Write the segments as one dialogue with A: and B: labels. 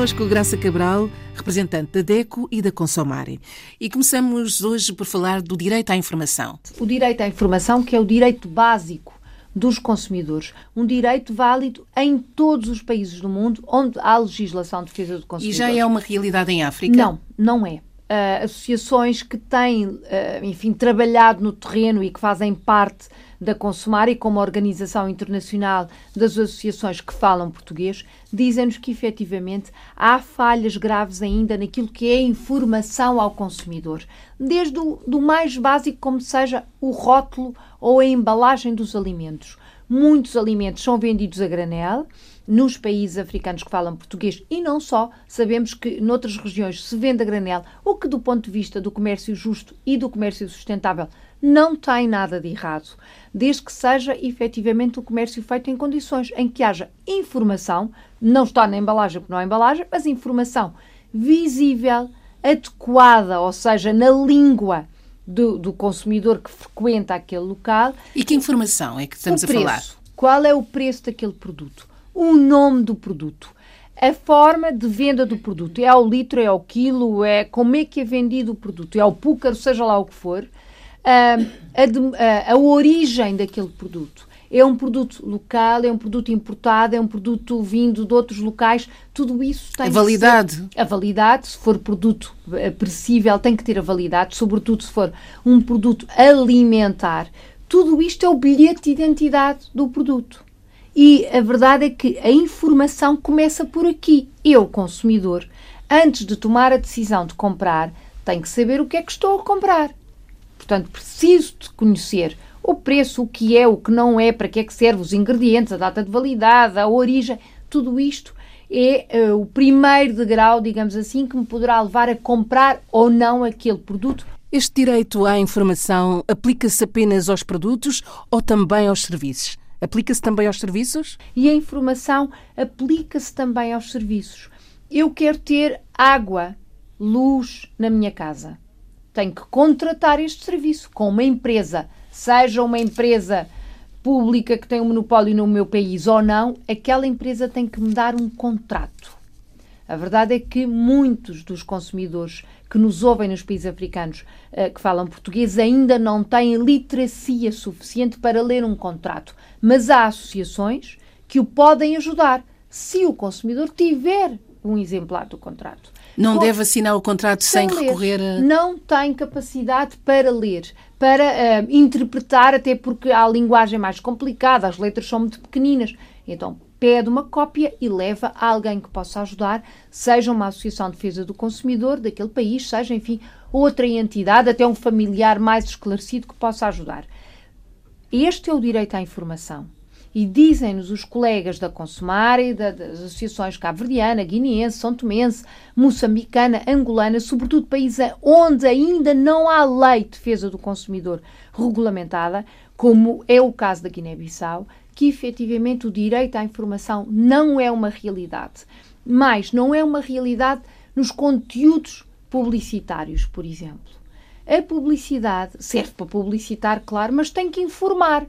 A: connosco Graça Cabral, representante da DECO e da Consomare. E começamos hoje por falar do direito à informação.
B: O direito à informação, que é o direito básico dos consumidores. Um direito válido em todos os países do mundo onde há legislação de defesa do consumidor.
A: E já é uma realidade em África?
B: Não, não é. Uh, associações que têm, uh, enfim, trabalhado no terreno e que fazem parte da Consumar e como Organização Internacional das Associações que falam português, dizem-nos que efetivamente há falhas graves ainda naquilo que é informação ao consumidor, desde o do mais básico, como seja o rótulo ou a embalagem dos alimentos. Muitos alimentos são vendidos a granel, nos países africanos que falam português e não só, sabemos que noutras regiões se vende a granel, o que do ponto de vista do comércio justo e do comércio sustentável não tem nada de errado, desde que seja efetivamente o comércio feito em condições em que haja informação, não está na embalagem porque não há embalagem, mas informação visível, adequada, ou seja, na língua do, do consumidor que frequenta aquele local.
A: E que informação é que estamos
B: a
A: falar?
B: Qual é o preço daquele produto? O nome do produto a forma de venda do produto. É ao litro, é ao quilo, é como é que é vendido o produto, é ao púcaro, seja lá o que for a, a, a origem daquele produto. É um produto local, é um produto importado, é um produto vindo de outros locais, tudo isso tem
A: a validade.
B: a validade, se for produto perecível, tem que ter a validade, sobretudo se for um produto alimentar. Tudo isto é o bilhete de identidade do produto. E a verdade é que a informação começa por aqui. Eu, consumidor, antes de tomar a decisão de comprar, tenho que saber o que é que estou a comprar. Portanto, preciso de conhecer o preço, o que é, o que não é, para que é que serve, os ingredientes, a data de validade, a origem, tudo isto é uh, o primeiro degrau, digamos assim, que me poderá levar a comprar ou não aquele produto.
A: Este direito à informação aplica-se apenas aos produtos ou também aos serviços? Aplica-se também aos serviços?
B: E a informação aplica-se também aos serviços. Eu quero ter água, luz na minha casa tem que contratar este serviço com uma empresa, seja uma empresa pública que tem um monopólio no meu país ou não, aquela empresa tem que me dar um contrato. A verdade é que muitos dos consumidores que nos ouvem nos países africanos uh, que falam português ainda não têm literacia suficiente para ler um contrato. Mas há associações que o podem ajudar se o consumidor tiver um exemplar do contrato.
A: Não Com... deve assinar o contrato sem, sem recorrer a.
B: Não tem capacidade para ler, para uh, interpretar, até porque há a linguagem mais complicada, as letras são muito pequeninas. Então, pede uma cópia e leva a alguém que possa ajudar, seja uma associação de defesa do consumidor daquele país, seja, enfim, outra entidade, até um familiar mais esclarecido que possa ajudar. Este é o direito à informação. E dizem-nos os colegas da Consumare, da, das associações cabo-verdiana, guineense, são tomense, moçambicana, angolana, sobretudo países onde ainda não há lei de defesa do consumidor regulamentada, como é o caso da Guiné-Bissau, que efetivamente o direito à informação não é uma realidade. Mas não é uma realidade nos conteúdos publicitários, por exemplo. A publicidade serve para publicitar, claro, mas tem que informar.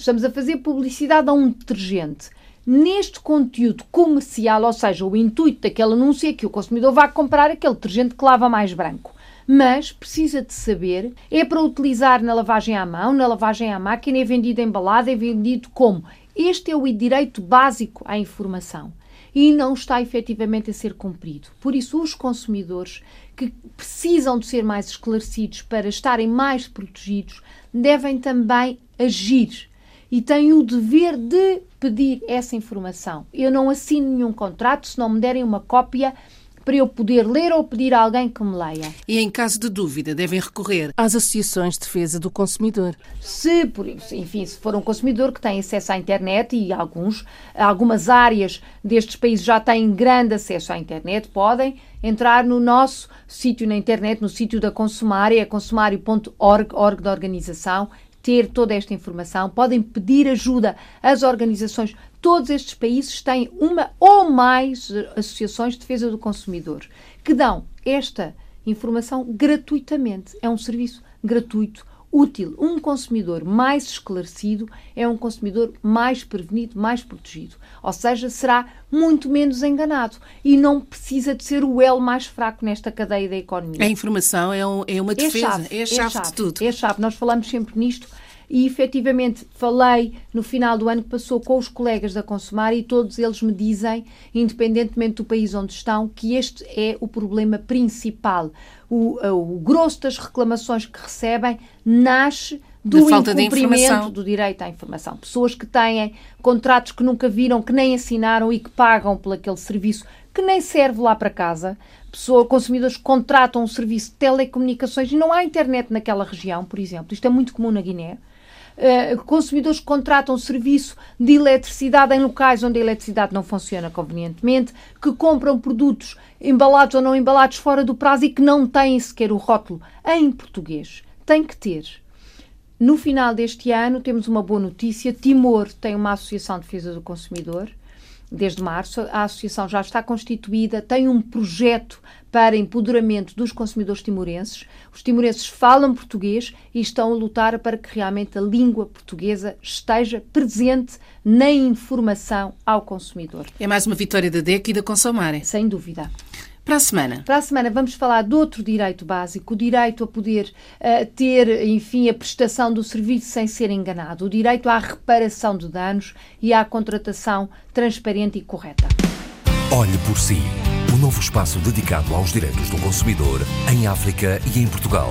B: Estamos a fazer publicidade a um detergente. Neste conteúdo comercial, ou seja, o intuito daquele anúncio é que o consumidor vá comprar aquele detergente que lava mais branco. Mas precisa de saber, é para utilizar na lavagem à mão, na lavagem à máquina, é vendido embalado, é vendido como? Este é o direito básico à informação e não está efetivamente a ser cumprido. Por isso, os consumidores que precisam de ser mais esclarecidos para estarem mais protegidos devem também agir e tem o dever de pedir essa informação. Eu não assino nenhum contrato se não me derem uma cópia para eu poder ler ou pedir a alguém que me leia.
A: E em caso de dúvida, devem recorrer às associações de defesa do consumidor.
B: Se, por, enfim, se for um consumidor que tem acesso à internet e alguns, algumas áreas destes países já têm grande acesso à internet, podem entrar no nosso sítio na internet, no sítio da Consumária, consumário.org, org da organização, ter toda esta informação, podem pedir ajuda às organizações. Todos estes países têm uma ou mais associações de defesa do consumidor que dão esta informação gratuitamente. É um serviço gratuito, útil. Um consumidor mais esclarecido é um consumidor mais prevenido, mais protegido. Ou seja, será muito menos enganado e não precisa de ser o elo mais fraco nesta cadeia da economia.
A: A informação é, um, é uma defesa, é a chave, é a chave, é a chave de tudo.
B: É a chave. Nós falamos sempre nisto e efetivamente falei no final do ano que passou com os colegas da Consumar e todos eles me dizem, independentemente do país onde estão, que este é o problema principal. O, o grosso das reclamações que recebem nasce do incumprimento do direito à informação. Pessoas que têm contratos que nunca viram, que nem assinaram e que pagam por aquele serviço que nem serve lá para casa. Pessoa, consumidores que contratam um serviço de telecomunicações e não há internet naquela região, por exemplo. Isto é muito comum na Guiné. Uh, consumidores que contratam serviço de eletricidade em locais onde a eletricidade não funciona convenientemente, que compram produtos embalados ou não embalados fora do prazo e que não têm sequer o rótulo em português. Tem que ter. No final deste ano, temos uma boa notícia. Timor tem uma Associação de Defesa do Consumidor desde março. A associação já está constituída, tem um projeto para empoderamento dos consumidores timorenses. Os timorenses falam português e estão a lutar para que realmente a língua portuguesa esteja presente na informação ao consumidor.
A: É mais uma vitória da DEC e da Consomare.
B: Sem dúvida.
A: Para a semana?
B: Para a semana vamos falar de outro direito básico, o direito a poder uh, ter, enfim, a prestação do serviço sem ser enganado, o direito à reparação de danos e à contratação transparente e correta.
C: Olhe por si, o novo espaço dedicado aos direitos do consumidor em África e em Portugal.